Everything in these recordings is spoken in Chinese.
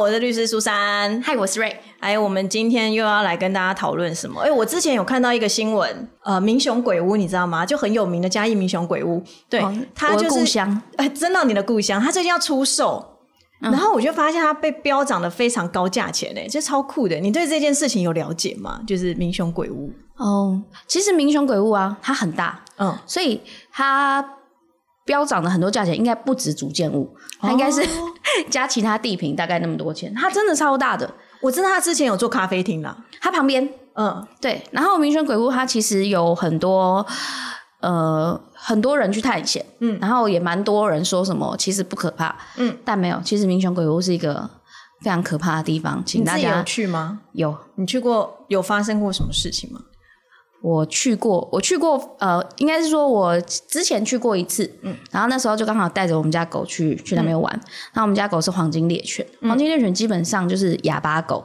我是律师苏珊。嗨，我是瑞。哎，我们今天又要来跟大家讨论什么？哎，我之前有看到一个新闻，呃，民雄鬼屋，你知道吗？就很有名的嘉义民雄鬼屋。对，它就是故乡。哎，真的，你的故乡，它最近要出售，然后我就发现它被标涨的非常高价钱，哎，这超酷的。你对这件事情有了解吗？就是民雄鬼屋。哦，其实民雄鬼屋啊，它很大，嗯，所以它。飙涨的很多价钱，应该不止主建物，它应该是 加其他地坪大概那么多钱。它真的超大的，我知道他之前有做咖啡厅啦，它旁边，嗯，对。然后民选鬼屋它其实有很多呃很多人去探险，嗯，然后也蛮多人说什么其实不可怕，嗯，但没有，其实民选鬼屋是一个非常可怕的地方，请大家有去吗？有，你去过？有发生过什么事情吗？我去过，我去过，呃，应该是说我之前去过一次，嗯，然后那时候就刚好带着我们家狗去去那边玩。那我们家狗是黄金猎犬，黄金猎犬基本上就是哑巴狗，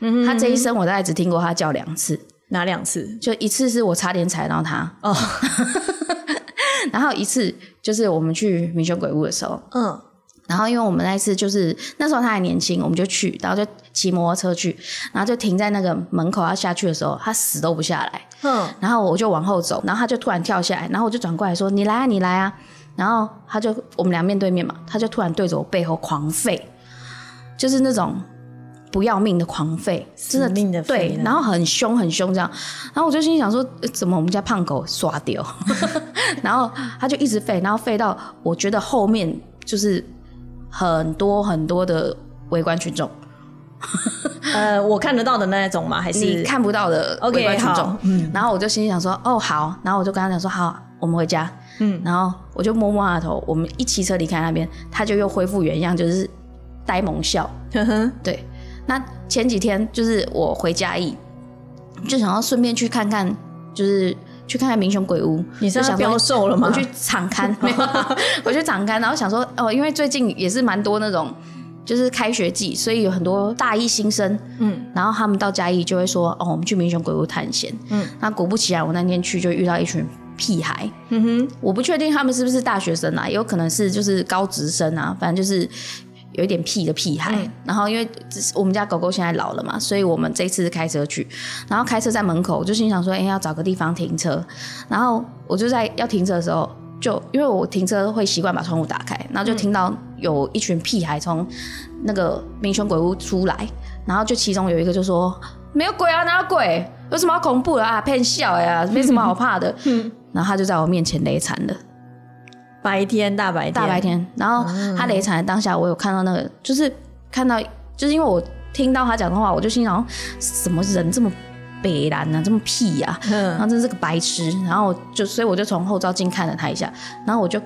嗯，它这一生我大概只听过它叫两次，哪两次？就一次是我差点踩到它，哦，然后一次就是我们去明雄鬼屋的时候，嗯。然后，因为我们那次就是那时候他还年轻，我们就去，然后就骑摩托车去，然后就停在那个门口要下去的时候，他死都不下来。嗯。然后我就往后走，然后他就突然跳下来，然后我就转过来说：“你来啊，你来啊！”然后他就我们俩面对面嘛，他就突然对着我背后狂吠，就是那种不要命的狂吠，真的命的对，然后很凶很凶这样。然后我就心想说：“怎么我们家胖狗刷掉？” 然后他就一直吠，然后吠到我觉得后面就是。很多很多的围观群众，呃，我看得到的那一种吗？还是你看不到的围观群众？嗯，然后我就心里想说，哦，好，然后我就跟他讲说，好，我们回家。嗯，然后我就摸摸他的头，我们一骑车离开那边，他就又恢复原样，就是呆萌笑。对，那前几天就是我回家义，就想要顺便去看看，就是。去看看民雄鬼屋，你是想标售了吗？我去敞刊，没有，我去敞刊，然后想说哦，因为最近也是蛮多那种，就是开学季，所以有很多大一新生，嗯，然后他们到嘉义就会说哦，我们去民雄鬼屋探险，嗯，那果不其然，我那天去就遇到一群屁孩，嗯哼，我不确定他们是不是大学生啊，也有可能是就是高职生啊，反正就是。有一点屁的屁孩，然后因为我们家狗狗现在老了嘛，所以我们这次是开车去，然后开车在门口，我就心想说，哎，要找个地方停车，然后我就在要停车的时候，就因为我停车会习惯把窗户打开，然后就听到有一群屁孩从那个民雄鬼屋出来，然后就其中有一个就说，没有鬼啊，哪有鬼？有什么好恐怖的啊？骗笑呀，没什么好怕的。然后他就在我面前雷惨了。白天大白天。大白天，然后他雷惨的当下，我有看到那个，就是看到，就是因为我听到他讲的话，我就心想，什么人这么北蓝呢，这么屁呀，然后真是个白痴，然后就所以我就从后照镜看了他一下，然后我就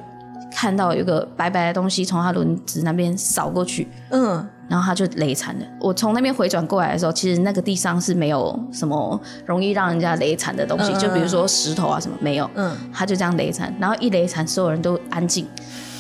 看到有个白白的东西从他轮子那边扫过去，嗯。然后他就雷惨了。我从那边回转过来的时候，其实那个地上是没有什么容易让人家雷惨的东西，就比如说石头啊什么没有。嗯，他就这样雷惨，然后一雷惨，所有人都安静。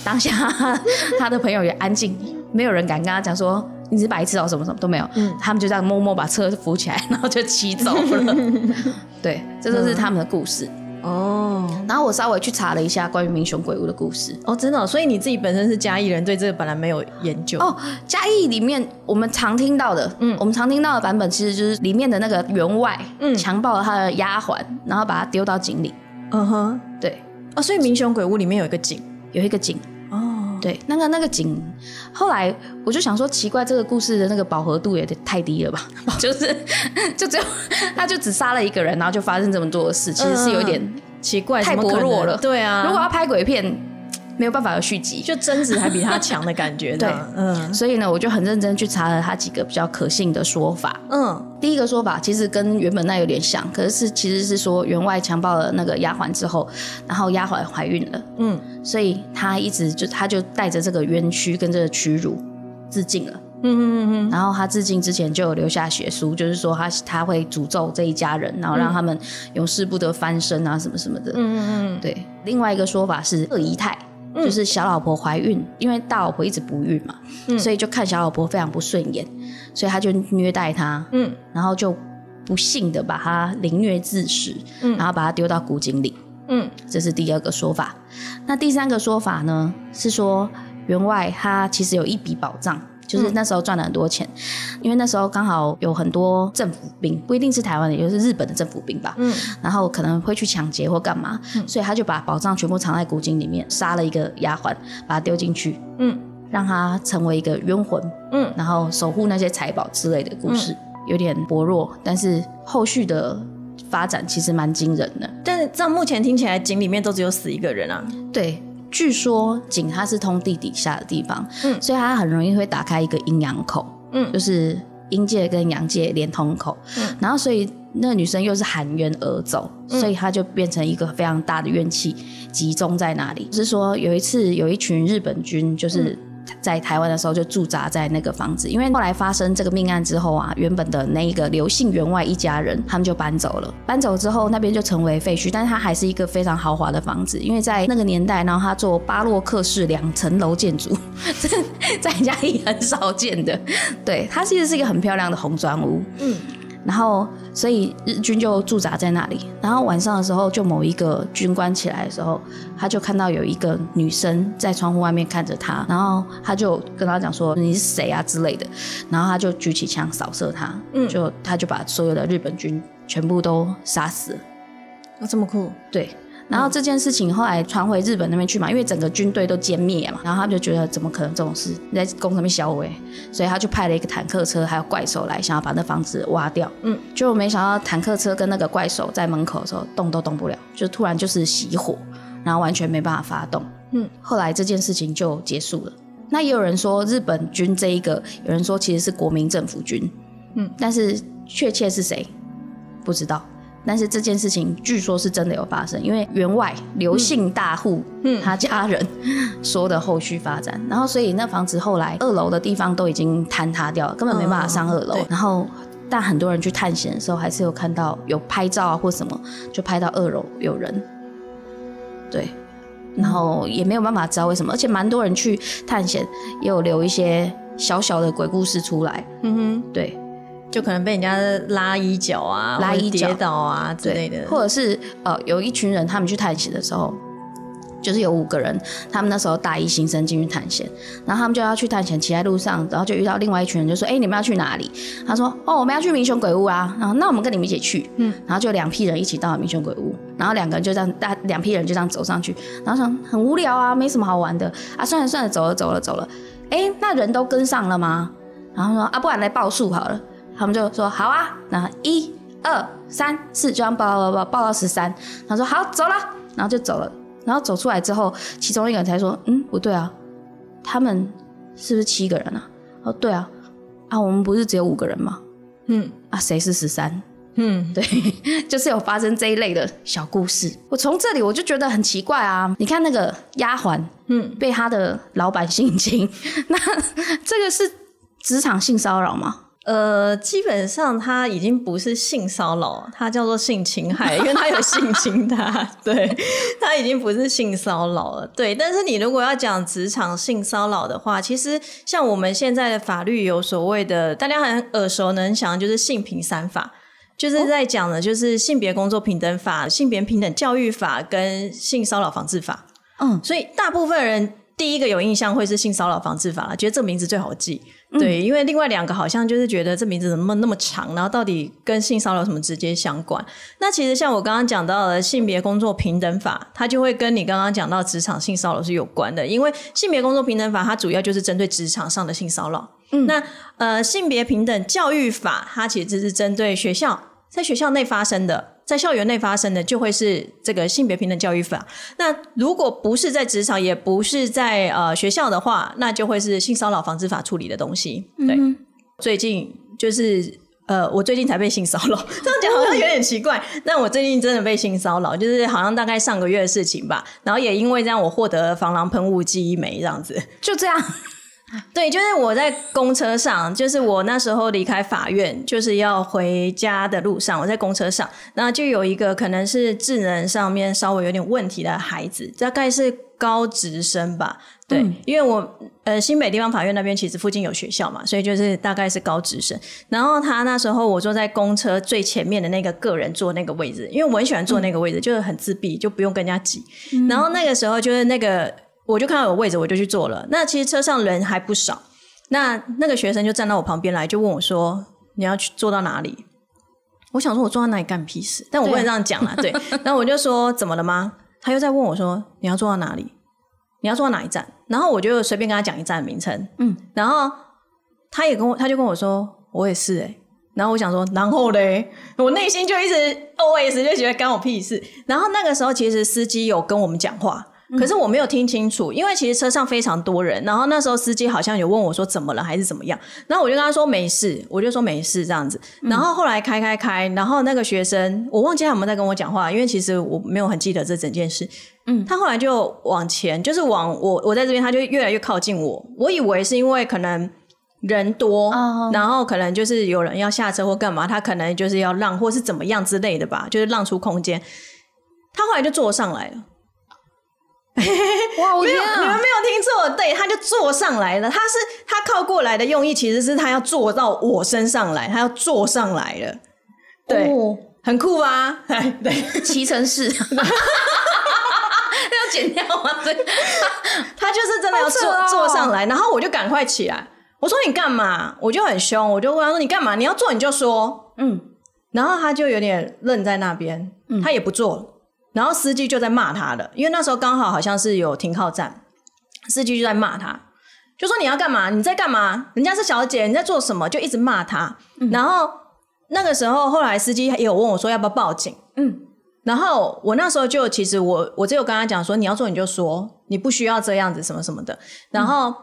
当下 他的朋友也安静，没有人敢跟他讲说你是白痴哦什么什么都没有。嗯，他们就这样默默把车扶起来，然后就骑走了。对，这就是他们的故事。哦，然后我稍微去查了一下关于民雄鬼屋的故事。哦，真的，所以你自己本身是嘉义人，对这个本来没有研究。哦，嘉义里面我们常听到的，嗯，我们常听到的版本其实就是里面的那个员外，嗯，强暴了他的丫鬟，然后把他丢到井里。嗯哼，对。哦，所以民雄鬼屋里面有一个井，有一个井。哦，对，那个那个井，后来我就想说，奇怪，这个故事的那个饱和度也太低了吧？就是就只有他就只杀了一个人，然后就发生这么多的事，其实是有点奇怪，太薄弱了。对啊，如果要拍鬼片。没有办法有续集，就贞子还比他强的感觉。对，嗯，所以呢，我就很认真去查了他几个比较可信的说法。嗯，第一个说法其实跟原本那有点像，可是是其实是说员外强暴了那个丫鬟之后，然后丫鬟怀孕了。嗯，所以他一直就他就带着这个冤屈跟这个屈辱自尽了。嗯嗯嗯嗯。然后他自尽之前就有留下血书，就是说他他会诅咒这一家人，然后让他们永世不得翻身啊什么什么的。嗯嗯嗯。对，另外一个说法是二姨太。就是小老婆怀孕，因为大老婆一直不孕嘛，所以就看小老婆非常不顺眼，所以他就虐待她，嗯，然后就不幸的把她凌虐致死，嗯，然后把她丢到古井里，嗯，这是第二个说法。那第三个说法呢，是说员外他其实有一笔宝藏，就是那时候赚了很多钱，因为那时候刚好有很多政府兵，不一定是台湾的，也就是日本的政府兵吧。嗯，然后可能会去抢劫或干嘛，所以他就把宝藏全部藏在古井里面，杀了一个丫鬟，把她丢进去，嗯，让她成为一个冤魂，嗯，然后守护那些财宝之类的故事，有点薄弱，但是后续的发展其实蛮惊人的。但是照目前听起来，井里面都只有死一个人啊。对。据说井它是通地底下的地方，嗯，所以它很容易会打开一个阴阳口，嗯，就是阴界跟阳界连通口，嗯，然后所以那个女生又是含冤而走，所以她就变成一个非常大的怨气集中在那里。是说有一次有一群日本军就是。在台湾的时候就驻扎在那个房子，因为后来发生这个命案之后啊，原本的那一个刘姓员外一家人他们就搬走了。搬走之后，那边就成为废墟，但是它还是一个非常豪华的房子，因为在那个年代，然后它做巴洛克式两层楼建筑，在家里很少见的。对，它其实是一个很漂亮的红砖屋。嗯。然后，所以日军就驻扎在那里。然后晚上的时候，就某一个军官起来的时候，他就看到有一个女生在窗户外面看着他。然后他就跟他讲说：“你是谁啊？”之类的。然后他就举起枪扫射他，就他就把所有的日本军全部都杀死了。啊，这么酷？对。然后这件事情后来传回日本那边去嘛，因为整个军队都歼灭嘛，然后他们就觉得怎么可能这种事你在攻上面销毁，所以他就派了一个坦克车还有怪兽来，想要把那房子挖掉。嗯，就没想到坦克车跟那个怪兽在门口的时候动都动不了，就突然就是熄火，然后完全没办法发动。嗯，后来这件事情就结束了。那也有人说日本军这一个，有人说其实是国民政府军。嗯，但是确切是谁不知道。但是这件事情据说是真的有发生，因为员外刘姓大户，嗯，他家人 说的后续发展，然后所以那房子后来二楼的地方都已经坍塌掉了，根本没办法上二楼。然后但很多人去探险的时候，还是有看到有拍照啊或什么，就拍到二楼有人。对，然后也没有办法知道为什么，而且蛮多人去探险，也有留一些小小的鬼故事出来。嗯哼，对。就可能被人家拉衣角啊，拉衣跌倒啊之类的，或者是呃，有一群人他们去探险的时候，就是有五个人，他们那时候大一新生进去探险，然后他们就要去探险，骑在路上，然后就遇到另外一群人，就说：“哎，你们要去哪里？”他说：“哦，我们要去明雄鬼屋啊。”然后那我们跟你们一起去，嗯，然后就两批人一起到了明雄鬼屋，然后两个人就这样大两批人就这样走上去，然后想很无聊啊，没什么好玩的啊，算了算了，走了走了走了，哎，那人都跟上了吗？然后说：“啊，不然来报数好了。”他们就说好啊，然后一二三四，就这样报报报报到十三。他说好走了，然后就走了。然后走出来之后，其中一个人才说：“嗯，不对啊，他们是不是七个人啊？”哦，对啊，啊，我们不是只有五个人吗？嗯，啊，谁是十三？嗯，对，就是有发生这一类的小故事。我从这里我就觉得很奇怪啊！你看那个丫鬟，嗯，被他的老板性侵，那这个是职场性骚扰吗？呃，基本上他已经不是性骚扰，他叫做性侵害，因为他有性侵他，对他已经不是性骚扰了。对，但是你如果要讲职场性骚扰的话，其实像我们现在的法律有所谓的，大家很耳熟能详，就是性平三法，就是在讲的，就是性别工作平等法、性别平等教育法跟性骚扰防治法。嗯，所以大部分人第一个有印象会是性骚扰防治法了，觉得这名字最好记。对，因为另外两个好像就是觉得这名字怎么那么长，然后到底跟性骚扰什么直接相关？那其实像我刚刚讲到的性别工作平等法，它就会跟你刚刚讲到职场性骚扰是有关的，因为性别工作平等法它主要就是针对职场上的性骚扰。嗯，那呃性别平等教育法它其实是针对学校在学校内发生的。在校园内发生的就会是这个性别平等教育法。那如果不是在职场，也不是在呃学校的话，那就会是性骚扰防治法处理的东西。对，最近就是呃，我最近才被性骚扰，这样讲好像有点奇怪。但我最近真的被性骚扰，就是好像大概上个月的事情吧。然后也因为这样，我获得防狼喷雾剂一枚，这样子就这样。对，就是我在公车上，就是我那时候离开法院，就是要回家的路上，我在公车上，然后就有一个可能是智能上面稍微有点问题的孩子，大概是高职生吧。对，因为我呃新北地方法院那边其实附近有学校嘛，所以就是大概是高职生。然后他那时候我坐在公车最前面的那个个人坐那个位置，因为我很喜欢坐那个位置，就是很自闭，就不用跟人家挤。然后那个时候就是那个。我就看到有位置，我就去坐了。那其实车上人还不少，那那个学生就站到我旁边来，就问我说：“你要去坐到哪里？”我想说：“我坐到哪里干屁事？”但我不能这样讲啊。对，然后我就说：“怎么了吗？”他又在问我说：“你要坐到哪里？你要坐到哪一站？”然后我就随便跟他讲一站名称。嗯，然后他也跟我，他就跟我说：“我也是。”哎，然后我想说：“然后嘞？”我内心就一直 OS 就觉得干我屁事。然后那个时候，其实司机有跟我们讲话。可是我没有听清楚，因为其实车上非常多人。然后那时候司机好像有问我说怎么了还是怎么样，然后我就跟他说没事，我就说没事这样子。然后后来开开开，然后那个学生我忘记他有没有在跟我讲话，因为其实我没有很记得这整件事。嗯，他后来就往前，就是往我我在这边，他就越来越靠近我。我以为是因为可能人多，然后可能就是有人要下车或干嘛，他可能就是要让或是怎么样之类的吧，就是让出空间。他后来就坐上来了。哇！没有，你们没有听错，对，他就坐上来了。他是他靠过来的用意，其实是他要坐到我身上来，他要坐上来了。对，很酷吧？对，骑乘式，要剪掉吗？对，他就是真的要坐坐上来，然后我就赶快起来。我说你干嘛？我就很凶，我就问他说你干嘛？你要坐你就说，嗯。然后他就有点愣在那边，他也不坐了。然后司机就在骂他了，因为那时候刚好好像是有停靠站，司机就在骂他，就说你要干嘛？你在干嘛？人家是小姐，你在做什么？就一直骂他。然后那个时候，后来司机也有问我说要不要报警？嗯，然后我那时候就其实我我只有跟他讲说你要做你就说，你不需要这样子什么什么的。然后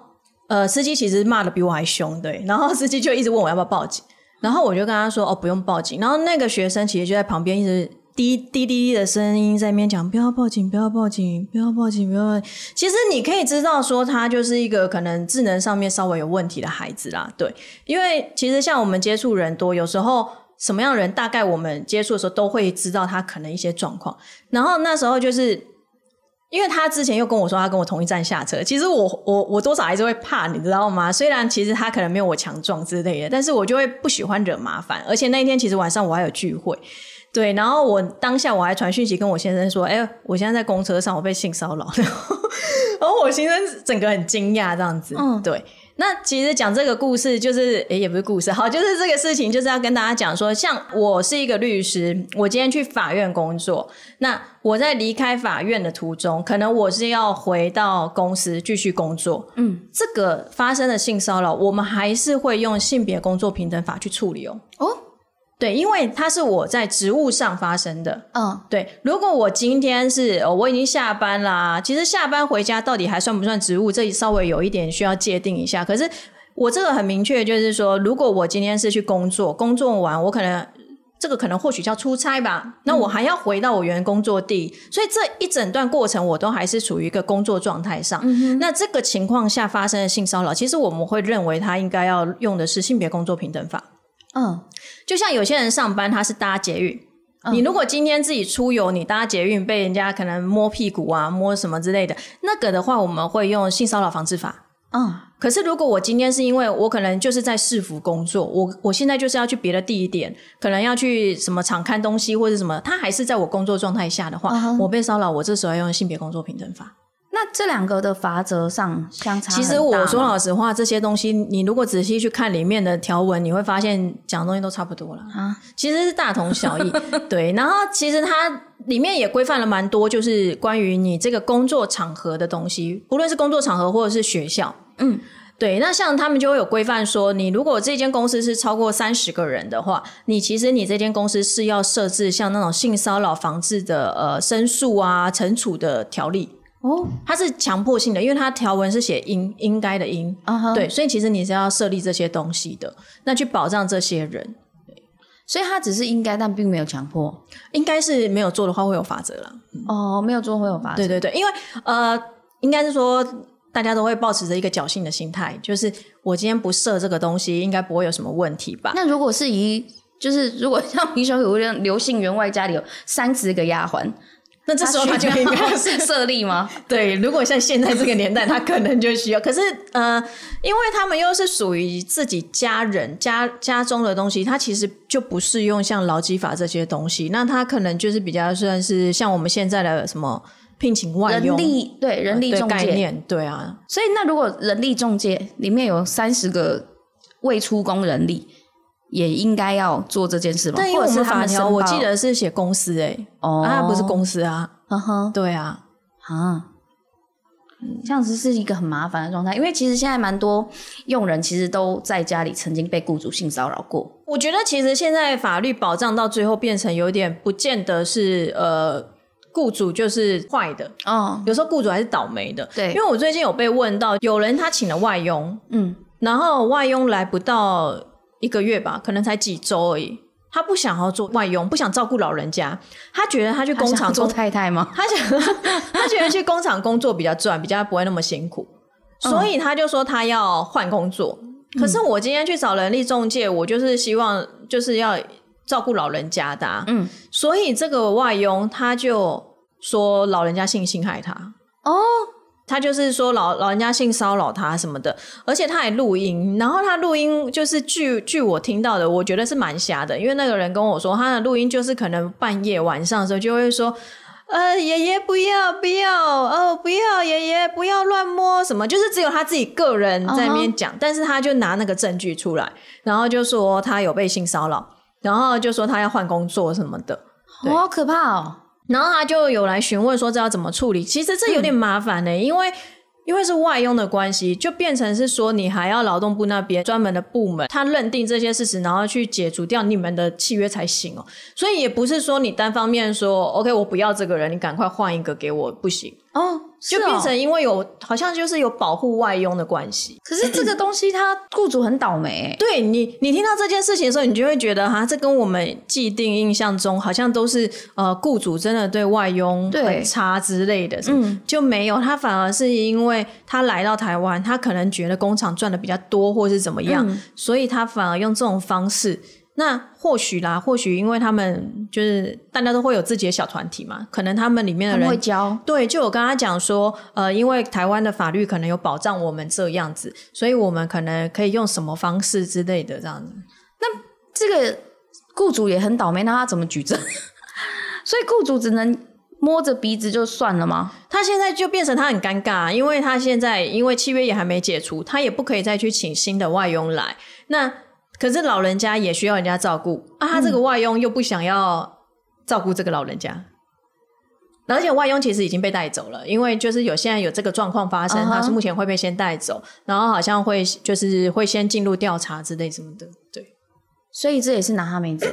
呃，司机其实骂的比我还凶，对。然后司机就一直问我要不要报警，然后我就跟他说哦不用报警。然后那个学生其实就在旁边一直。滴滴滴滴的声音在那边讲，不要报警，不要报警，不要报警，不要。其实你可以知道，说他就是一个可能智能上面稍微有问题的孩子啦。对，因为其实像我们接触人多，有时候什么样的人，大概我们接触的时候都会知道他可能一些状况。然后那时候就是，因为他之前又跟我说他跟我同一站下车，其实我我我多少还是会怕，你知道吗？虽然其实他可能没有我强壮之类的，但是我就会不喜欢惹麻烦。而且那一天其实晚上我还有聚会。对，然后我当下我还传讯息跟我先生说：“哎，我现在在公车上，我被性骚扰。”然后，然后我先生整个很惊讶这样子。嗯，对。那其实讲这个故事，就是哎，也不是故事，好，就是这个事情，就是要跟大家讲说，像我是一个律师，我今天去法院工作，那我在离开法院的途中，可能我是要回到公司继续工作。嗯，这个发生的性骚扰，我们还是会用性别工作平等法去处理哦。哦。对，因为它是我在职务上发生的。嗯，对。如果我今天是我已经下班啦，其实下班回家到底还算不算职务？这里稍微有一点需要界定一下。可是我这个很明确，就是说，如果我今天是去工作，工作完我可能这个可能或许叫出差吧，那我还要回到我原工作地，所以这一整段过程我都还是处于一个工作状态上。那这个情况下发生的性骚扰，其实我们会认为他应该要用的是性别工作平等法。嗯，就像有些人上班他是搭捷运，你如果今天自己出游，你搭捷运被人家可能摸屁股啊、摸什么之类的，那个的话我们会用性骚扰防治法。嗯，可是如果我今天是因为我可能就是在市府工作，我我现在就是要去别的地点，可能要去什么厂看东西或者什么，他还是在我工作状态下的话，我被骚扰，我这时候要用性别工作平等法。那这两个的法则上相差，其实我说老实话，这些东西你如果仔细去看里面的条文，你会发现讲的东西都差不多了啊，其实是大同小异。对，然后其实它里面也规范了蛮多，就是关于你这个工作场合的东西，不论是工作场合或者是学校，嗯，对。那像他们就会有规范说，你如果这间公司是超过三十个人的话，你其实你这间公司是要设置像那种性骚扰防治的呃申诉啊、惩处的条例。哦，它是强迫性的，因为它条文是写应应该的应，对，所以其实你是要设立这些东西的，那去保障这些人，所以它只是应该，但并没有强迫，应该是没有做的话会有法则了。哦，没有做会有法则，对对对，因为呃，应该是说大家都会保持着一个侥幸的心态，就是我今天不设这个东西，应该不会有什么问题吧？那如果是以就是如果像平常有样刘姓员外家里有三十个丫鬟。那这时候他就应该是 设立吗？对，如果像现在这个年代，他可能就需要。可是，呃，因为他们又是属于自己家人家家中的东西，他其实就不适用像劳基法这些东西。那他可能就是比较算是像我们现在的什么聘请外力对人力中介，概念，对啊，所以那如果人力中介里面有三十个未出工人力，也应该要做这件事吗？但因为我们们法条，我记得是写公司哎、哦，啊，它不是公司啊，呵呵对啊，啊，这样子是一个很麻烦的状态，因为其实现在蛮多用人其实都在家里曾经被雇主性骚扰过。我觉得其实现在法律保障到最后变成有点不见得是呃雇主就是坏的，哦，有时候雇主还是倒霉的。对。因为我最近有被问到，有人他请了外佣，嗯，然后外佣来不到一个月吧，可能才几周而已。他不想要做外佣，不想照顾老人家，他觉得他去工厂做，太太吗？他想 他觉得去工厂工作比较赚，比较不会那么辛苦，所以他就说他要换工作。可是我今天去找人力中介，我就是希望就是要照顾老人家的、啊，嗯，所以这个外佣他就说老人家性侵害他，哦，他就是说老老人家性骚扰他什么的，而且他还录音，然后他录音就是据据我听到的，我觉得是蛮瞎的，因为那个人跟我说他的录音就是可能半夜晚上的时候就会说。呃，爷爷不要不要，哦不要，爷爷不要乱摸什么，就是只有他自己个人在那边讲但是他就拿那个证据出来，然后就说他有被性骚扰，然后就说他要换工作什么的，对好可怕哦。然后他就有来询问说这要怎么处理。其实这有点麻烦呢、因为因为是外佣的关系，就变成是说你还要劳动部那边专门的部门，他认定这些事实，然后去解除掉你们的契约才行哦。所以也不是说你单方面说 OK，我不要这个人，你赶快换一个给我，不行，哦，就变成因为有好像就是有保护外佣的关系。可是这个东西，他雇主很倒霉欸。对你，你听到这件事情的时候，你就会觉得哈，这跟我们既定印象中好像都是呃，雇主真的对外佣很差之类的，嗯，就没有。他反而是因为他来到台湾，他可能觉得工厂赚的比较多，或是怎么样，嗯所以他反而用这种方式。那或许啦，或许因为他们就是大家都会有自己的小团体嘛，可能他们里面的人会教，对，就我跟他讲说，呃，因为台湾的法律可能有保障我们这样子，所以我们可能可以用什么方式之类的这样子。那这个雇主也很倒霉，那他怎么举证？所以雇主只能摸着鼻子就算了吗？他现在就变成他很尴尬，因为他现在因为契约也还没解除，他也不可以再去请新的外佣来。那可是老人家也需要人家照顾啊，他这个外佣又不想要照顾这个老人家。而且外佣其实已经被带走了，因为就是有现在有这个状况发生他是目前会被先带走，然后好像会就是会先进入调查之类什么的。对，所以这也是拿他没辙，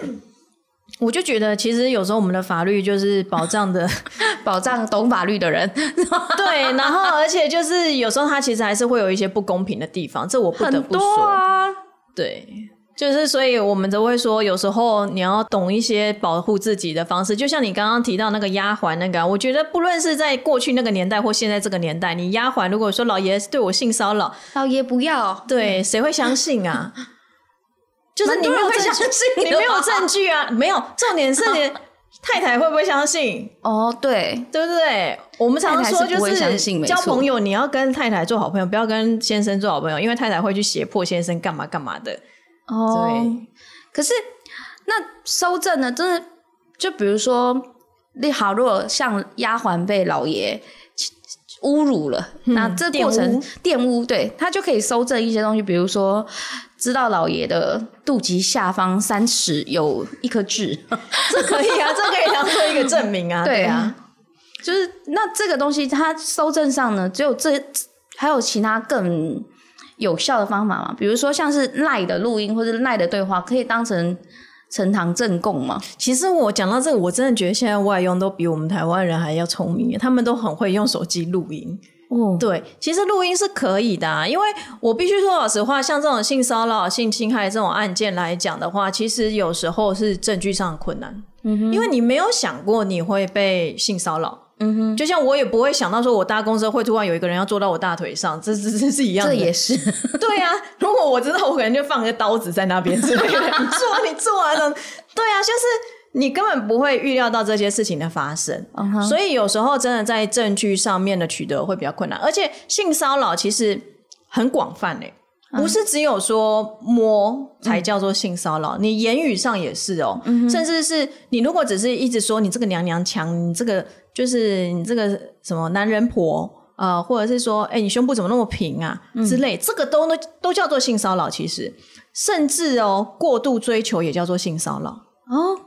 我就觉得其实有时候我们的法律就是保障的 保障懂法律的人 对，然后而且就是有时候他其实还是会有一些不公平的地方，这我不得很多不说。啊。对，就是所以我们都会说，有时候你要懂一些保护自己的方式。就像你刚刚提到那个丫鬟那个啊，我觉得不论是在过去那个年代或现在这个年代，你丫鬟如果说老爷对我性骚扰，老爷不要，对，谁会相信啊？就是你没有证据，你没有证据啊，没有。重点是你太太会不会相信？哦，对，对不对？我们常常说，就是交朋友，你要跟太太做好朋友，不要跟先生做好朋友，因为太太会去胁迫先生干嘛干嘛的。哦，对，可是那收证呢？真的，就比如说，你好，如果像丫鬟被老爷侮辱了，那这过程玷污污，对他就可以收证一些东西，比如说。知道老爷的肚脐下方三尺有一颗痣，这可以啊，这可以当做一个证明啊。对啊，，就是那这个东西，它收证上呢，只有这还有其他更有效的方法吗？比如说像是赖的录音或者赖的对话，可以当成呈堂证供吗？其实我讲到这个，我真的觉得现在外佣都比我们台湾人还要聪明，他们都很会用手机录音。哦，对，其实录音是可以的、啊，因为我必须说老实话，像这种性骚扰、性侵害这种案件来讲的话，其实有时候是证据上的困难，嗯哼，因为你没有想过你会被性骚扰。嗯哼，就像我也不会想到说，我搭公车会突然有一个人要坐到我大腿上，这这这是一样的。这也是。对啊，如果我知道，我可能就放个刀子在那边之类的，你做啊，你做啊，对啊，就是你根本不会预料到这些事情的发生，所以有时候真的在证据上面的取得会比较困难，而且性骚扰其实很广泛诶、不是只有说摸才叫做性骚扰，你言语上也是哦，甚至是你如果只是一直说你这个娘娘腔，你这个就是你这个什么男人婆，呃，或者是说，哎，你胸部怎么那么平啊之类，这个都都都叫做性骚扰。其实，甚至哦，过度追求也叫做性骚扰哦。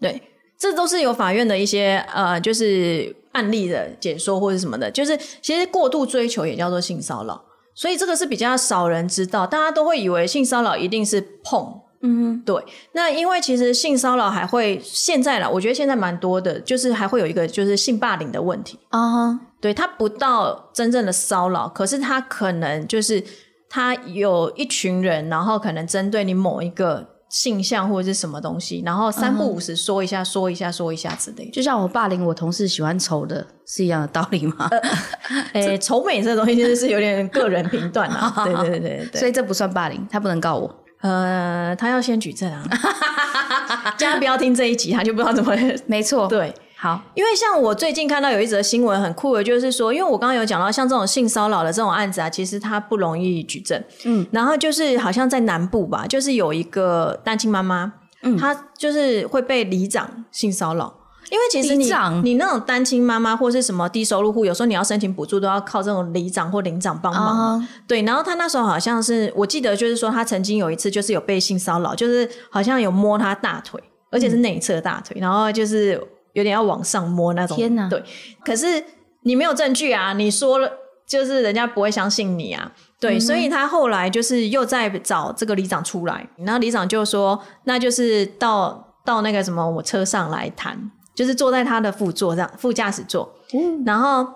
对，这都是有法院的一些呃，就是案例的解说或者什么的，就是其实过度追求也叫做性骚扰。所以这个是比较少人知道，大家都会以为性骚扰一定是碰。嗯，对。那因为其实性骚扰还会现在了，我觉得现在蛮多的，就是还会有一个就是性霸凌的问题啊。对，他不到真正的骚扰，可是他可能就是他有一群人，然后可能针对你某一个性向或者是什么东西，然后三不五时说一下、说一下、说一下之类。就像我霸凌我同事喜欢丑的是一样的道理吗？诶，丑美这东西其实是有点个人评断啊。对对对对对，所以这不算霸凌，他不能告我。呃，他要先举证啊！大家不要听这一集，他就不知道怎么。没错，对，好，因为像我最近看到有一则新闻很酷的，就是说，因为我刚刚有讲到，像这种性骚扰的这种案子啊，其实它不容易举证。嗯，然后就是好像在南部吧，就是有一个单亲妈妈，嗯，她就是会被里长性骚扰。因为其实你你那种单亲妈妈或是什么低收入户，有时候你要申请补助都要靠这种里长或领长帮忙。对，然后他那时候好像是我记得就是说他曾经有一次就是有被性骚扰，就是好像有摸他大腿，而且是内侧大腿，然后就是有点要往上摸那种。天哪！对，可是你没有证据啊，你说了就是人家不会相信你啊。对，所以他后来就是又在找这个里长出来，然后里长就说那就是到到那个什么我车上来谈。就是坐在他的副座上，副驾驶座，嗯然后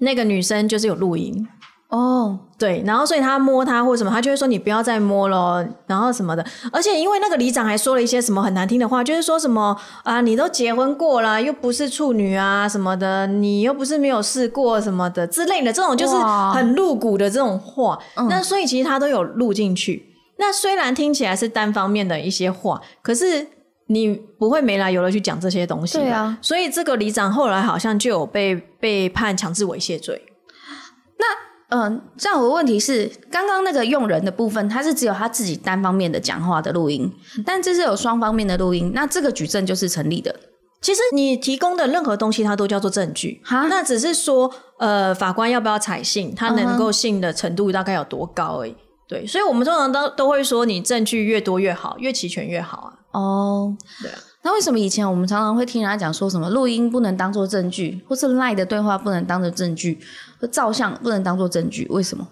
那个女生就是有录音哦，对，然后所以他摸她或什么，他就会说你不要再摸了，然后什么的。而且因为那个里长还说了一些什么很难听的话，就是说什么啊，你都结婚过了，又不是处女啊什么的，你又不是没有试过什么的之类的，这种就是很露骨的这种话。那所以其实他都有录进去。那虽然听起来是单方面的一些话，可是。你不会没来由的去讲这些东西，对啊。所以这个里长后来好像就有被被判强制猥亵罪。那嗯，这样我的问题是，刚刚那个用人的部分，他是只有他自己单方面的讲话的录音，但这是有双方面的录音，那这个举证就是成立的。其实你提供的任何东西，它都叫做证据。哈，那只是说，呃，法官要不要采信，他能够信的程度大概有多高而已。对，所以我们通常都都会说，你证据越多越好，越齐全越好啊。哦，对啊，那为什么以前我们常常会听人家讲说什么录音不能当做证据，或是赖的对话不能当做证据，或照相不能当做证据？为什么？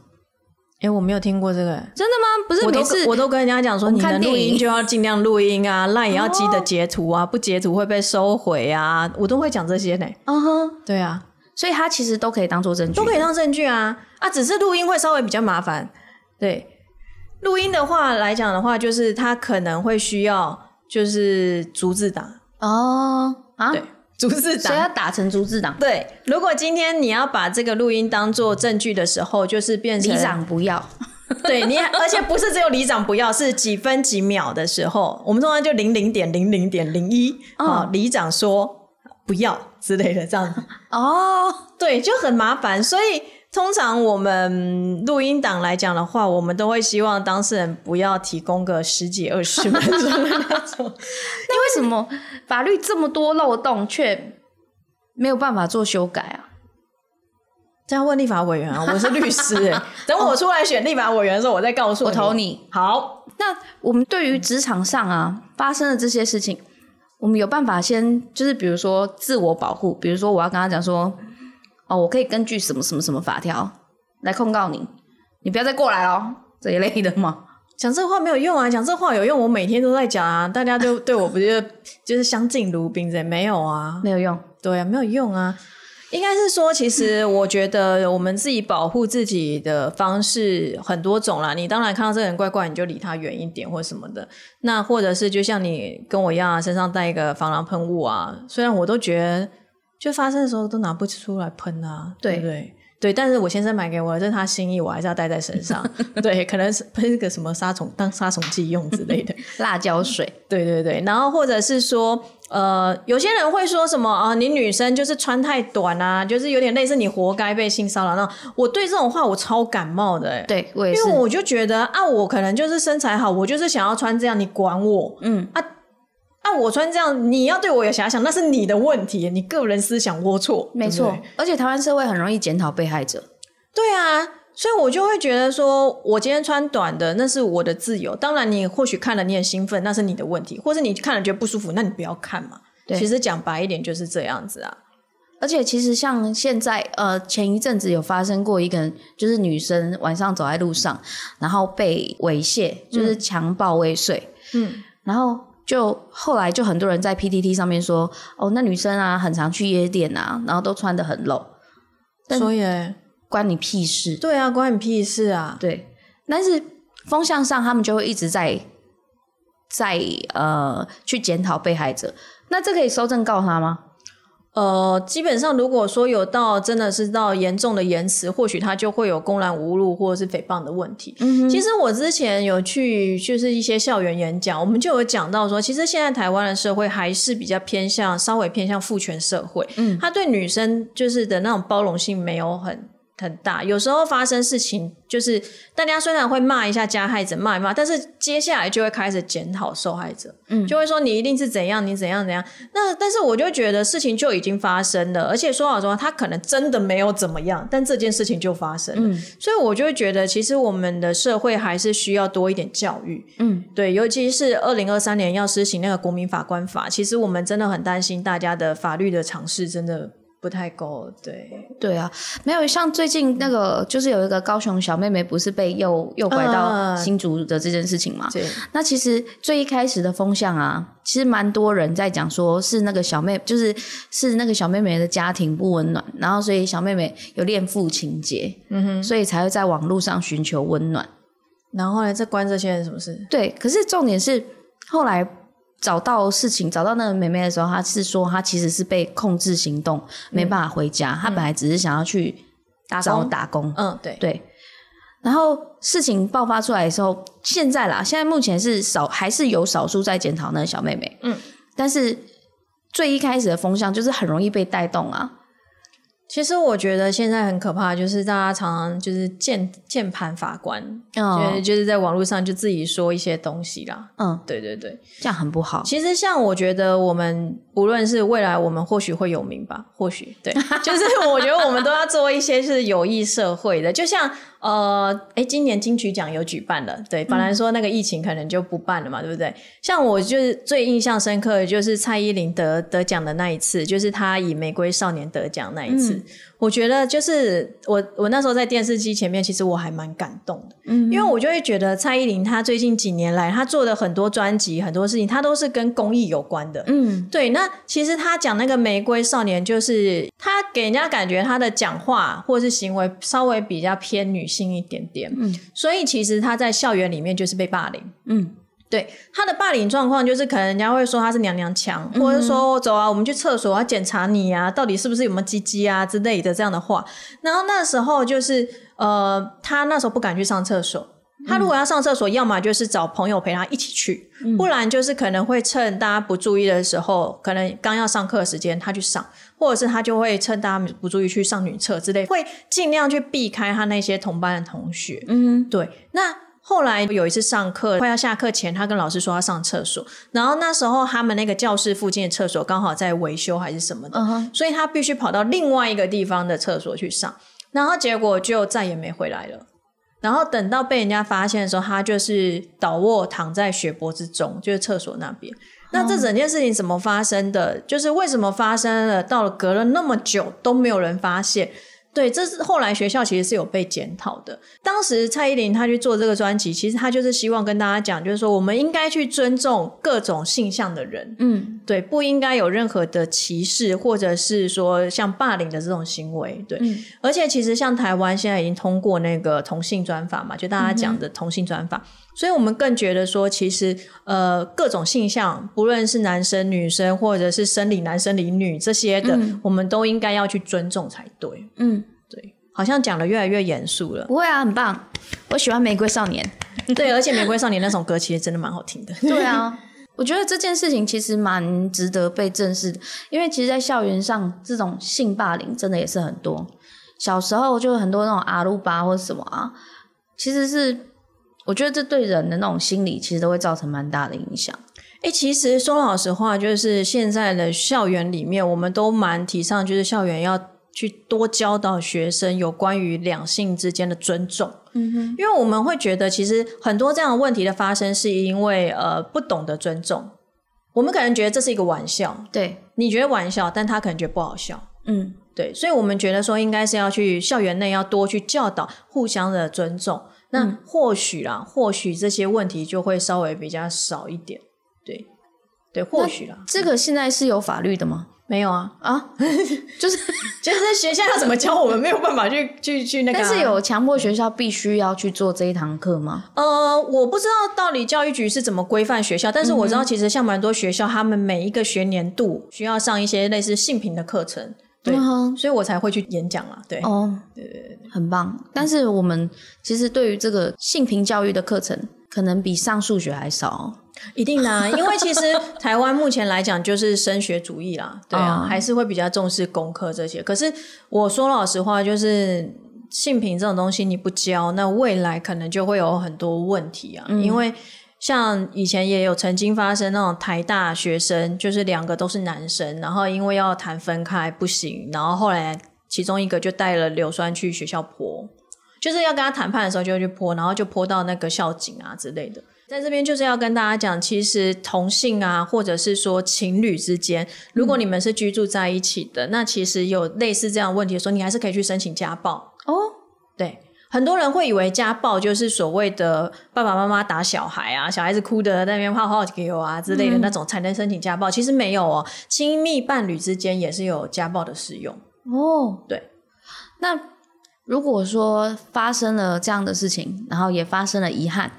哎，我没有听过这个，真的吗？不是，我都我都跟人家讲说，你的录音就要尽量录音啊，赖也要记得截图啊，不截图会被收回啊，我都会讲这些呢。嗯哼，对啊，所以它其实都可以当做证据，都可以当证据啊啊，只是录音会稍微比较麻烦。对，录音的话来讲的话，就是它可能会需要。就是逐字档哦啊，对，逐字档，所以要打成逐字档。对，如果今天你要把这个录音当做证据的时候，就是变成里长不要，对你，而且不是只有里长不要，是几分几秒的时候，我们通常就零零点零零点零一啊，里长说不要之类的这样子。哦，对，就很麻烦，所以。通常我们录音档来讲的话，我们都会希望当事人不要提供个十几二十分钟那种。那为什么法律这么多漏洞，却没有办法做修改啊？这样问立法委员啊，我是律师哎，等我出来选立法委员的时候，我再告诉我投你。好，那我们对于职场上啊发生的这些事情，我们有办法先就是比如说自我保护，比如说我要跟他讲说。哦，我可以根据什么什么什么法条来控告你，你不要再过来哦，这一类的吗？讲这话没有用啊，讲这话有用，我每天都在讲啊，大家都 对我不就就是相敬如宾的，没有啊，没有用，对啊，没有用啊。应该是说，其实我觉得我们自己保护自己的方式很多种啦。你当然看到这个人怪怪，你就离他远一点或什么的。那或者是就像你跟我一样，身上带一个防狼喷雾啊。虽然我都觉得。就发生的时候都拿不出来喷啊，对不对？对，但是我先生买给我，这是他心意，我还是要带在身上。对，可能是喷个什么杀虫当杀虫剂用之类的，辣椒水。对对对，然后或者是说，呃，有些人会说什么啊？你女生就是穿太短啊，就是有点类似你活该被性骚扰那种。我对这种话我超感冒的，哎，对，我也是，因为我就觉得啊，我可能就是身材好，我就是想要穿这样，你管我？嗯啊。啊，我穿这样，你要对我有遐想，那是你的问题，你个人思想龌龊。没错，而且台湾社会很容易检讨被害者。对啊，所以我就会觉得说，我今天穿短的，那是我的自由。当然，你或许看了你很兴奋，那是你的问题；或是你看了觉得不舒服，那你不要看嘛。其实讲白一点就是这样子啊。而且其实像现在，呃，前一阵子有发生过一个，就是女生晚上走在路上，然后被猥亵，就是强暴未遂。嗯，然后就后来就很多人在 PTT 上面说，哦，那女生啊，很常去夜店啊，然后都穿的很露。所以关你屁事？对啊，关你屁事啊！对，但是风向上，他们就会一直在在呃去检讨被害者。那这可以收证告他吗？呃，基本上如果说有到真的是到严重的言辞，或许他就会有公然侮辱或者是诽谤的问题。嗯，其实我之前有去就是一些校园演讲，我们就有讲到说，其实现在台湾的社会还是比较偏向稍微偏向父权社会。嗯，他对女生就是的那种包容性没有很。很大，有时候发生事情，就是大家虽然会骂一下加害者，骂一骂，但是接下来就会开始检讨受害者，嗯，就会说你一定是怎样，你怎样怎样。那但是我就觉得事情就已经发生了，而且说老实话，他可能真的没有怎么样，但这件事情就发生了，所以我就会觉得，其实我们的社会还是需要多一点教育，嗯，对，尤其是二零二三年要施行那个国民法官法，其实我们真的很担心大家的法律的尝试真的。不太够，对对啊，没有像最近那个，就是有一个高雄小妹妹不是被诱诱拐到新竹的这件事情嘛？对，那其实最一开始的风向啊，其实蛮多人在讲，说是那个小妹，就是是那个小妹妹的家庭不温暖，然后所以小妹妹有恋父情节，嗯哼，所以才会在网络上寻求温暖。然后呢，这关这些人什么事？对，可是重点是后来。找到事情，找到那个妹妹的时候，她是说她其实是被控制行动，没办法回家。她本来只是想要去找打工，嗯，对对。然后事情爆发出来的时候，现在啦，现在目前是少还是有少数在检讨那个小妹妹，嗯，但是最一开始的风向就是很容易被带动啊。其实我觉得现在很可怕，就是大家常常就是键键盘法官，嗯，就是在网络上就自己说一些东西啦。嗯，对对对，这样很不好。其实像我觉得我们无论是未来，我们或许会有名吧，或许对，就是我觉得我们都要做一些是有益社会的，就像。呃，哎，今年金曲奖有举办了，对，本来说那个疫情可能就不办了嘛，对不对？像我就是最印象深刻的就是蔡依林得得奖的那一次，就是她以《玫瑰少年》得奖那一次。我觉得就是我我那时候在电视机前面，其实我还蛮感动的，嗯，因为我就会觉得蔡依林她最近几年来，她做的很多专辑、很多事情，她都是跟公益有关的，嗯，对。那其实她讲那个《玫瑰少年》，就是她给人家感觉她的讲话或者是行为稍微比较偏女性一点点，嗯，所以其实她在校园里面就是被霸凌，嗯。对他的霸凌状况，就是可能人家会说他是娘娘腔，或者说走啊，我们去厕所要检查你啊，到底是不是有没有鸡鸡啊之类的这样的话。然后那时候就是呃，他那时候不敢去上厕所。他如果要上厕所，要么就是找朋友陪他一起去，不然就是可能会趁大家不注意的时候，可能刚要上课的时间他去上，或者是他就会趁大家不注意去上女厕之类，会尽量去避开他那些同班的同学。嗯，对，那。后来有一次上课快要下课前，他跟老师说要上厕所，然后那时候他们那个教室附近的厕所刚好在维修还是什么的，所以他必须跑到另外一个地方的厕所去上，然后结果就再也没回来了。然后等到被人家发现的时候，他就是倒卧躺在血泊之中，就是厕所那边。那这整件事情怎么发生的？就是为什么发生了？到了隔了那么久都没有人发现。对，这是后来学校其实是有被检讨的。当时蔡依林她去做这个专辑，其实她就是希望跟大家讲，就是说我们应该去尊重各种性向的人，嗯，对，不应该有任何的歧视或者是说像霸凌的这种行为，对。而且其实像台湾现在已经通过那个同性专法嘛，就大家讲的同性专法。所以我们更觉得说，其实呃，各种性向，不论是男生、女生，或者是生理男、生理女这些的，我们都应该要去尊重才对。嗯，对，好像讲的越来越严肃了。不会啊，很棒，我喜欢《玫瑰少年》。对，而且《玫瑰少年》那首歌其实真的蛮好听的。对啊，我觉得这件事情其实蛮值得被正视的，因为其实，在校园上这种性霸凌真的也是很多。小时候就很多那种阿鲁巴或者什么啊，其实是。我觉得这对人的那种心理，其实都会造成蛮大的影响。哎，其实说老实话，就是现在的校园里面，我们都蛮提倡，就是校园要去多教导学生有关于两性之间的尊重。嗯哼，因为我们会觉得，其实很多这样的问题的发生，是因为呃不懂得尊重。我们可能觉得这是一个玩笑，对，你觉得玩笑，但他可能觉得不好笑。嗯，对，所以我们觉得说，应该是要去校园内要多去教导互相的尊重。那或许啦，或许这些问题就会稍微比较少一点。对，对，或许啦。这个现在是有法律的吗？没有啊，啊，就是就是学校要怎么教我们，没有办法去去去那个。但是有强迫学校必须要去做这一堂课吗？呃，我不知道到底教育局是怎么规范学校，但是我知道其实像蛮多学校，他们每一个学年度需要上一些类似性平的课程，对，所以我才会去演讲啦。对，哦，对对对，很棒。但是我们其实对于这个性平教育的课程，可能比上数学还少。一定的，因为其实台湾目前来讲就是升学主义啦，对啊，还是会比较重视功课这些。可是我说老实话，就是性平这种东西你不教，那未来可能就会有很多问题啊。因为像以前也有曾经发生那种台大学生，就是两个都是男生，然后因为要谈分开不行，然后后来其中一个就带了硫酸去学校泼，就是要跟他谈判的时候就去泼，然后就泼到那个校警啊之类的。在这边就是要跟大家讲，其实同性啊，或者是说情侣之间，如果你们是居住在一起的，那其实有类似这样问题的时候，你还是可以去申请家暴哦。对，很多人会以为家暴就是所谓的爸爸妈妈打小孩啊，小孩子哭的在那边泡泡给我啊之类的那种才能申请家暴，其实没有哦，亲密伴侣之间也是有家暴的使用哦。对，那如果说发生了这样的事情，然后也发生了遗憾。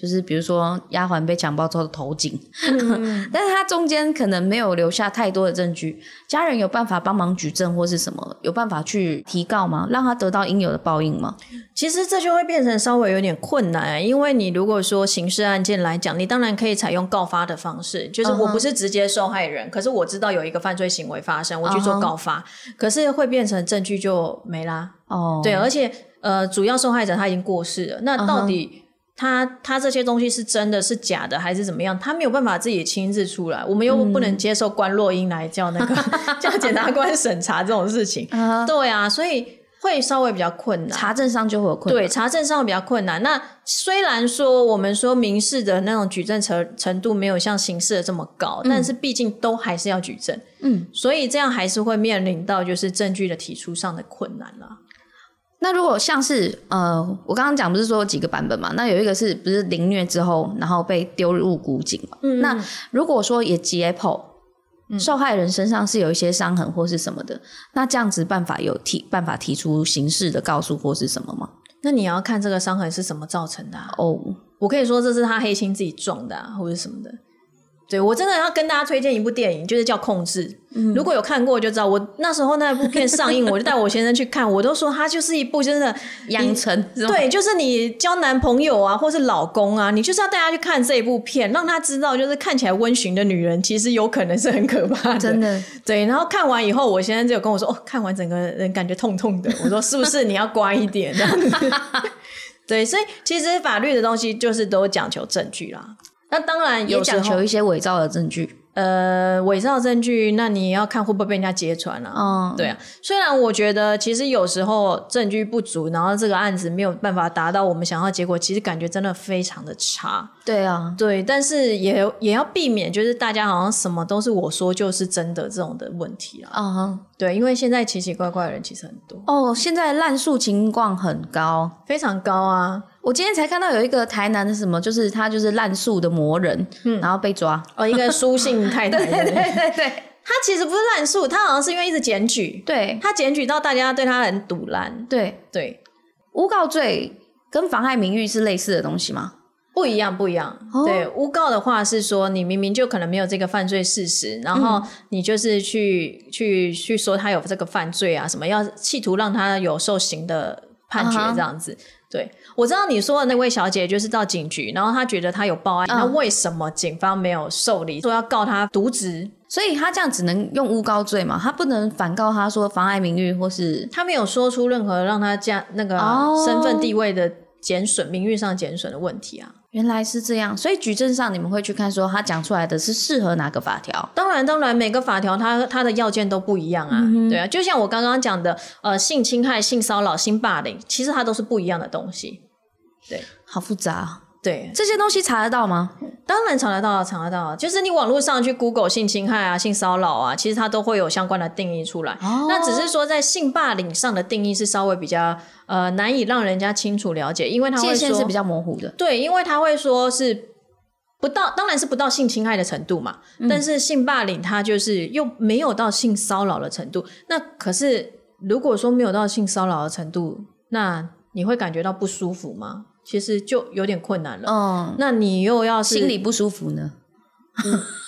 就是比如说丫鬟被强暴之后的头颈，但是他中间可能没有留下太多的证据，家人有办法帮忙举证或是什么，有办法去提告吗？让他得到应有的报应吗？其实这就会变成稍微有点困难，因为你如果说刑事案件来讲，你当然可以采用告发的方式，就是我不是直接受害人，可是我知道有一个犯罪行为发生，我去做告发，可是会变成证据就没啦。哦，对，而且呃，主要受害者他已经过世了，那到底？他他这些东西是真的是假的还是怎么样？他没有办法自己亲自出来，我们又不能接受关洛英来叫那个 叫检察官审查这种事情。对啊，所以会稍微比较困难，查证上就会有困难。对，查证上比较困难。那虽然说我们说民事的那种举证程程度没有像刑事的这么高，但是毕竟都还是要举证。嗯，所以这样还是会面临到就是证据的提出上的困难了。那如果像是呃，我刚刚讲不是说有几个版本嘛？那有一个是不是凌虐之后，然后被丢入古井嘛？那如果说也解剖，受害人身上是有一些伤痕或是什么的，那这样子办法有提办法提出刑事的告诉或是什么吗？那你要看这个伤痕是什么造成的哦。我可以说这是他黑心自己撞的，啊或者什么的。对，我真的要跟大家推荐一部电影，就是叫《控制》。如果有看过就知道，我那时候那部片上映，我就带我先生去看，我都说它就是一部真的养成。对，就是你交男朋友啊，或是老公啊，你就是要带他去看这一部片，让他知道，就是看起来温驯的女人，其实有可能是很可怕的。真的。对，然后看完以后，我先生就跟我说：“哦，看完整个人感觉痛痛的。”我说：“是不是你要乖一点？”这样子。对，所以其实法律的东西就是都讲求证据啦。那当然也讲求一些伪造的证据。呃，伪造证据，那你要看会不会被人家揭穿了。嗯，对啊。虽然我觉得，其实有时候证据不足，然后这个案子没有办法达到我们想要结果，其实感觉真的非常的差。对啊，对，但是也也要避免，就是大家好像什么都是我说就是真的这种的问题啊。嗯，对，因为现在奇奇怪怪的人其实很多。哦，现在滥诉情况很高，非常高啊。我今天才看到有一个台南的什么，就是他就是滥诉的魔人，然后被抓。哦，一个书信太 太。对对对对，他其实不是滥诉，他好像是因为一直检举。对，他检举到大家对他很堵烂。对对，诬告罪跟妨害名誉是类似的东西吗？不一样，不一样。对，诬告的话是说你明明就可能没有这个犯罪事实，然后你就是去去去说他有这个犯罪啊，什么要企图让他有受刑的判决这样子。对，我知道你说的那位小姐就是到警局，然后她觉得她有报案，那为什么警方没有受理，说要告她渎职？所以她这样只能用诬告罪嘛，她不能反告她说妨碍名誉或是她没有说出任何让她加那个身份地位的减损、名誉上减损的问题啊。原来是这样，所以举证上你们会去看说他讲出来的是适合哪个法条？当然，当然，每个法条它它的要件都不一样啊。对啊，就像我刚刚讲的，呃，性侵害、性骚扰、性霸凌，其实它都是不一样的东西。对，好复杂。对，这些东西查得到吗？当然查得到，查得到。就是你网络上去 Google 性侵害啊、性骚扰啊，其实它都会有相关的定义出来。哦。那只是说在性霸凌上的定义是稍微比较呃难以让人家清楚了解，因为它界限是比较模糊的。对，因为他会说是不到，当然是不到性侵害的程度嘛。但是性霸凌它就是又没有到性骚扰的程度。那可是如果说没有到性骚扰的程度，那你会感觉到不舒服吗？其实就有点困难了。嗯，那你又要心里不舒服呢？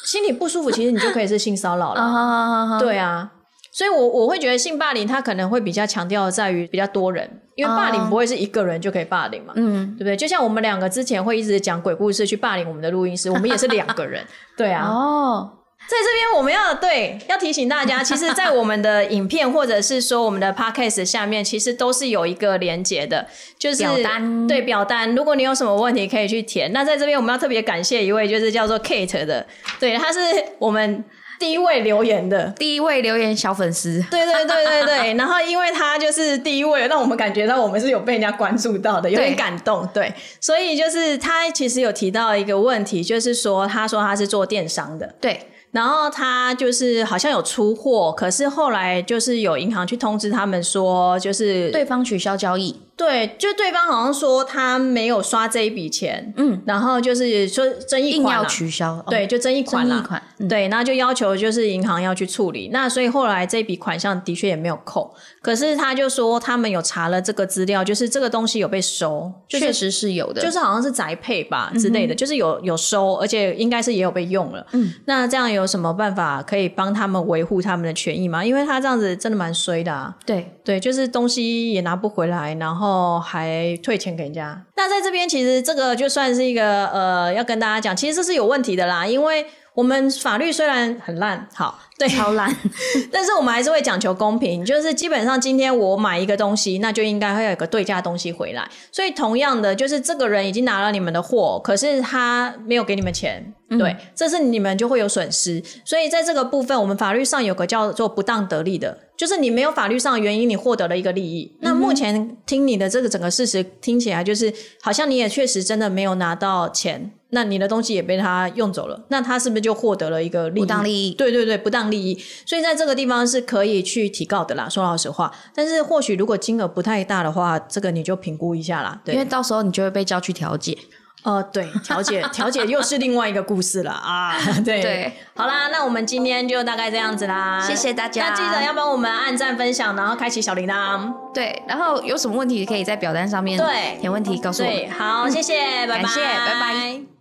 心里不舒服，其实你就可以是性骚扰了。对啊，所以，我我会觉得性霸凌它可能会比较强调在于比较多人，因为霸凌不会是一个人就可以霸凌嘛。嗯，对不对？就像我们两个之前会一直讲鬼故事去霸凌我们的录音师，我们也是两个人。对啊。哦。在这边，我们要对要提醒大家，其实，在我们的影片或者是说我们的 podcast 下面，其实都是有一个连接的，就是表单。对表单，如果你有什么问题，可以去填。那在这边，我们要特别感谢一位，就是叫做 Kate 的，对，他是我们第一位留言的第一位留言小粉丝。对对对对对。然后，因为他就是第一位，让我们感觉到我们是有被人家关注到的，有点感动。对，所以就是他其实有提到一个问题，就是说，他说他是做电商的，对。然后他就是好像有出货，可是后来就是有银行去通知他们说，就是对方取消交易。对，就对方好像说他没有刷这一笔钱，嗯，然后就是说争议款要取消，对，就争议款了，款，对，那就要求就是银行要去处理。那所以后来这笔款项的确也没有扣，可是他就说他们有查了这个资料，就是这个东西有被收，确实是有的，就是好像是宅配吧之类的，就是有有收，而且应该是也有被用了。嗯，那这样有什么办法可以帮他们维护他们的权益吗？因为他这样子真的蛮衰的啊。对对，就是东西也拿不回来，然后。哦，还退钱给人家？那在这边其实这个就算是一个呃，要跟大家讲，其实这是有问题的啦，因为。我们法律虽然很烂，好，对，超烂，但是我们还是会讲求公平，就是基本上今天我买一个东西，那就应该会有个对价东西回来。所以同样的，就是这个人已经拿了你们的货，可是他没有给你们钱，对，这是你们就会有损失。所以在这个部分，我们法律上有个叫做不当得利的，就是你没有法律上的原因，你获得了一个利益。那目前听你的这个整个事实听起来，就是好像你也确实真的没有拿到钱。那你的东西也被他用走了，那他是不是就获得了一个不当利益？对对对，不当利益。所以在这个地方是可以去提告的啦。说老实话，但是或许如果金额不太大的话，这个你就评估一下啦。因为到时候你就会被叫去调解。呃，对，调解 调解又是另外一个故事了啊。对对，好啦，那我们今天就大概这样子啦。谢谢大家。那记得要帮我们按赞、分享，然后开启小铃铛。对，然后有什么问题可以在表单上面对填问题告诉我。好，谢谢，拜拜，拜拜。